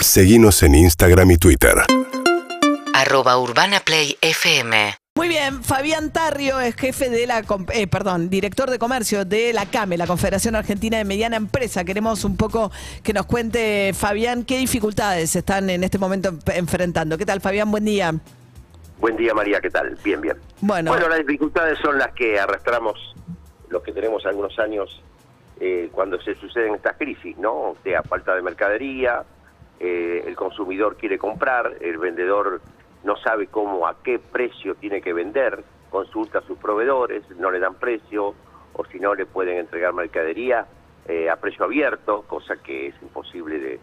Seguimos en Instagram y Twitter. arroba urbanaplayfm. Muy bien, Fabián Tarrio es jefe de la, eh, perdón, director de comercio de la CAME, la Confederación Argentina de Mediana Empresa. Queremos un poco que nos cuente, Fabián, qué dificultades están en este momento en- enfrentando. ¿Qué tal, Fabián? Buen día. Buen día, María, ¿qué tal? Bien, bien. Bueno. las dificultades son las que arrastramos los que tenemos algunos años eh, cuando se suceden estas crisis, ¿no? O sea, falta de mercadería, eh, el consumidor quiere comprar, el vendedor no sabe cómo, a qué precio tiene que vender, consulta a sus proveedores, no le dan precio, o si no le pueden entregar mercadería eh, a precio abierto, cosa que es imposible de,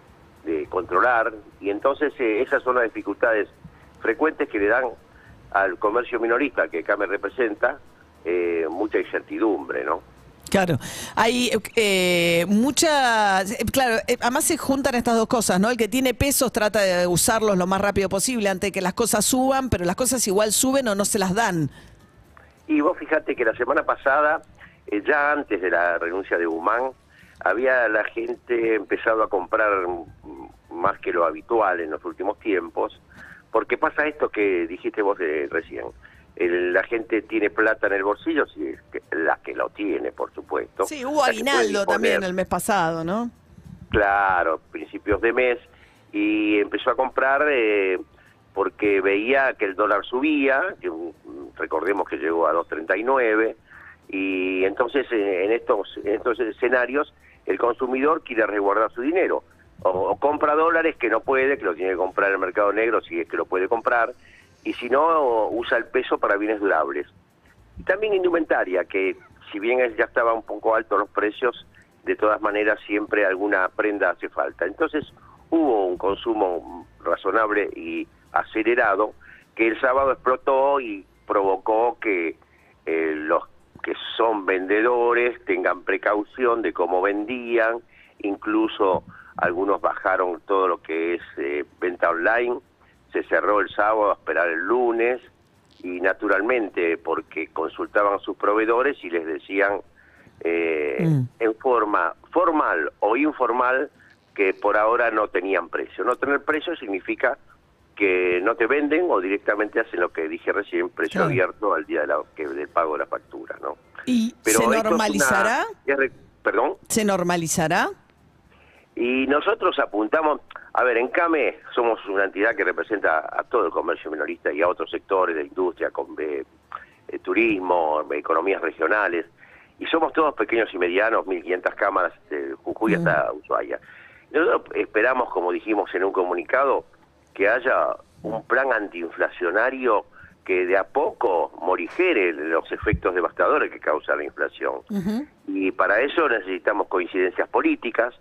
controlar. Y entonces eh, esas son las dificultades frecuentes que le dan al comercio minorista que acá me representa eh, mucha incertidumbre, ¿no? Claro, hay eh, muchas, eh, claro, eh, además se juntan estas dos cosas, ¿no? El que tiene pesos trata de usarlos lo más rápido posible antes de que las cosas suban, pero las cosas igual suben o no se las dan. Y vos fíjate que la semana pasada, eh, ya antes de la renuncia de Guzmán, había la gente empezado a comprar más que lo habitual en los últimos tiempos, porque pasa esto que dijiste vos eh, recién. El- la gente tiene plata en el bolsillo, si es que, la que lo tiene, por supuesto. Sí, hubo aguinaldo también el mes pasado, ¿no? Claro, principios de mes, y empezó a comprar eh, porque veía que el dólar subía, que, recordemos que llegó a 2.39, y entonces eh, en estos, en estos escenarios el consumidor quiere resguardar su dinero, o, o compra dólares que no puede, que lo tiene que comprar en el mercado negro si es que lo puede comprar, y si no, usa el peso para bienes durables. Y también indumentaria, que si bien ya estaban un poco altos los precios, de todas maneras siempre alguna prenda hace falta. Entonces hubo un consumo razonable y acelerado que el sábado explotó y provocó que eh, los que son vendedores tengan precaución de cómo vendían, incluso algunos bajaron todo lo que es eh, venta online, se cerró el sábado a esperar el lunes y naturalmente porque consultaban a sus proveedores y les decían eh, Mm. en forma formal o informal que por ahora no tenían precio. No tener precio significa que no te venden o directamente hacen lo que dije recién, precio Claro. abierto al día de la- que- del pago de la factura, ¿no? ¿Y Pero se una- normalizará? Perdón. ¿Se normalizará? Y nosotros apuntamos, a ver, en CAME somos una entidad que representa a todo el comercio minorista y a otros sectores de industria, con eh, eh, turismo, economías regionales, y somos todos pequeños y medianos, 1.500 cámaras, de Jujuy hasta Ushuaia. Nosotros esperamos, como dijimos en un comunicado, que haya un plan antiinflacionario que de a poco morigere los efectos devastadores que causa la inflación. Y para eso necesitamos coincidencias políticas,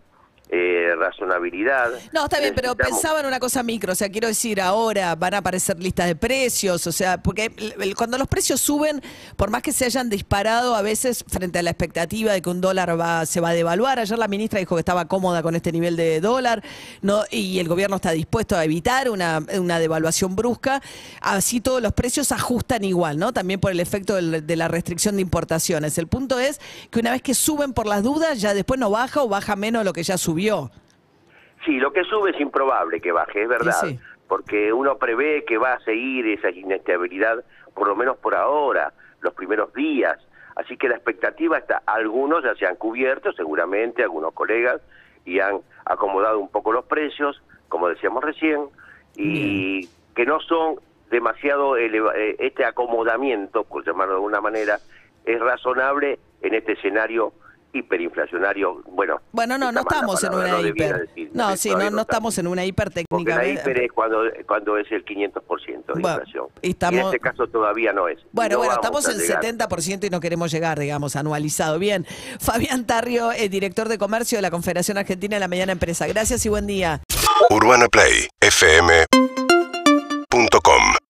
eh, razonabilidad. No, está bien, pero pensaba en una cosa micro, o sea, quiero decir, ahora van a aparecer listas de precios, o sea, porque cuando los precios suben, por más que se hayan disparado a veces frente a la expectativa de que un dólar va, se va a devaluar, ayer la ministra dijo que estaba cómoda con este nivel de dólar, no, y el gobierno está dispuesto a evitar una, una devaluación brusca, así todos los precios ajustan igual, ¿no? También por el efecto del- de la restricción de importaciones. El punto es que una vez que suben por las dudas, ya después no baja o baja menos lo que ya subió. Sí, lo que sube es improbable que baje, es verdad, Sí, sí. porque uno prevé que va a seguir esa inestabilidad, por lo menos por ahora, los primeros días. Así que la expectativa está, algunos ya se han cubierto, seguramente, algunos colegas, y han acomodado un poco los precios, como decíamos recién, y que no son demasiado, eh, este acomodamiento, por llamarlo de alguna manera, es razonable en este escenario hiperinflacionario. Bueno, Bueno, no, no estamos en una no hiper. decir, No, sí, no, no estamos en una hiper Porque la hiper es cuando, cuando es el 500% de Bueno, inflación. y estamos- Y en este caso todavía no es. Bueno, No bueno, estamos en llegar. 70% y no queremos llegar, digamos, anualizado. Bien. Fabián Tarrio, eh, director de comercio de la Confederación Argentina de la Mediana Empresa. Gracias y buen día. Urbana Play fm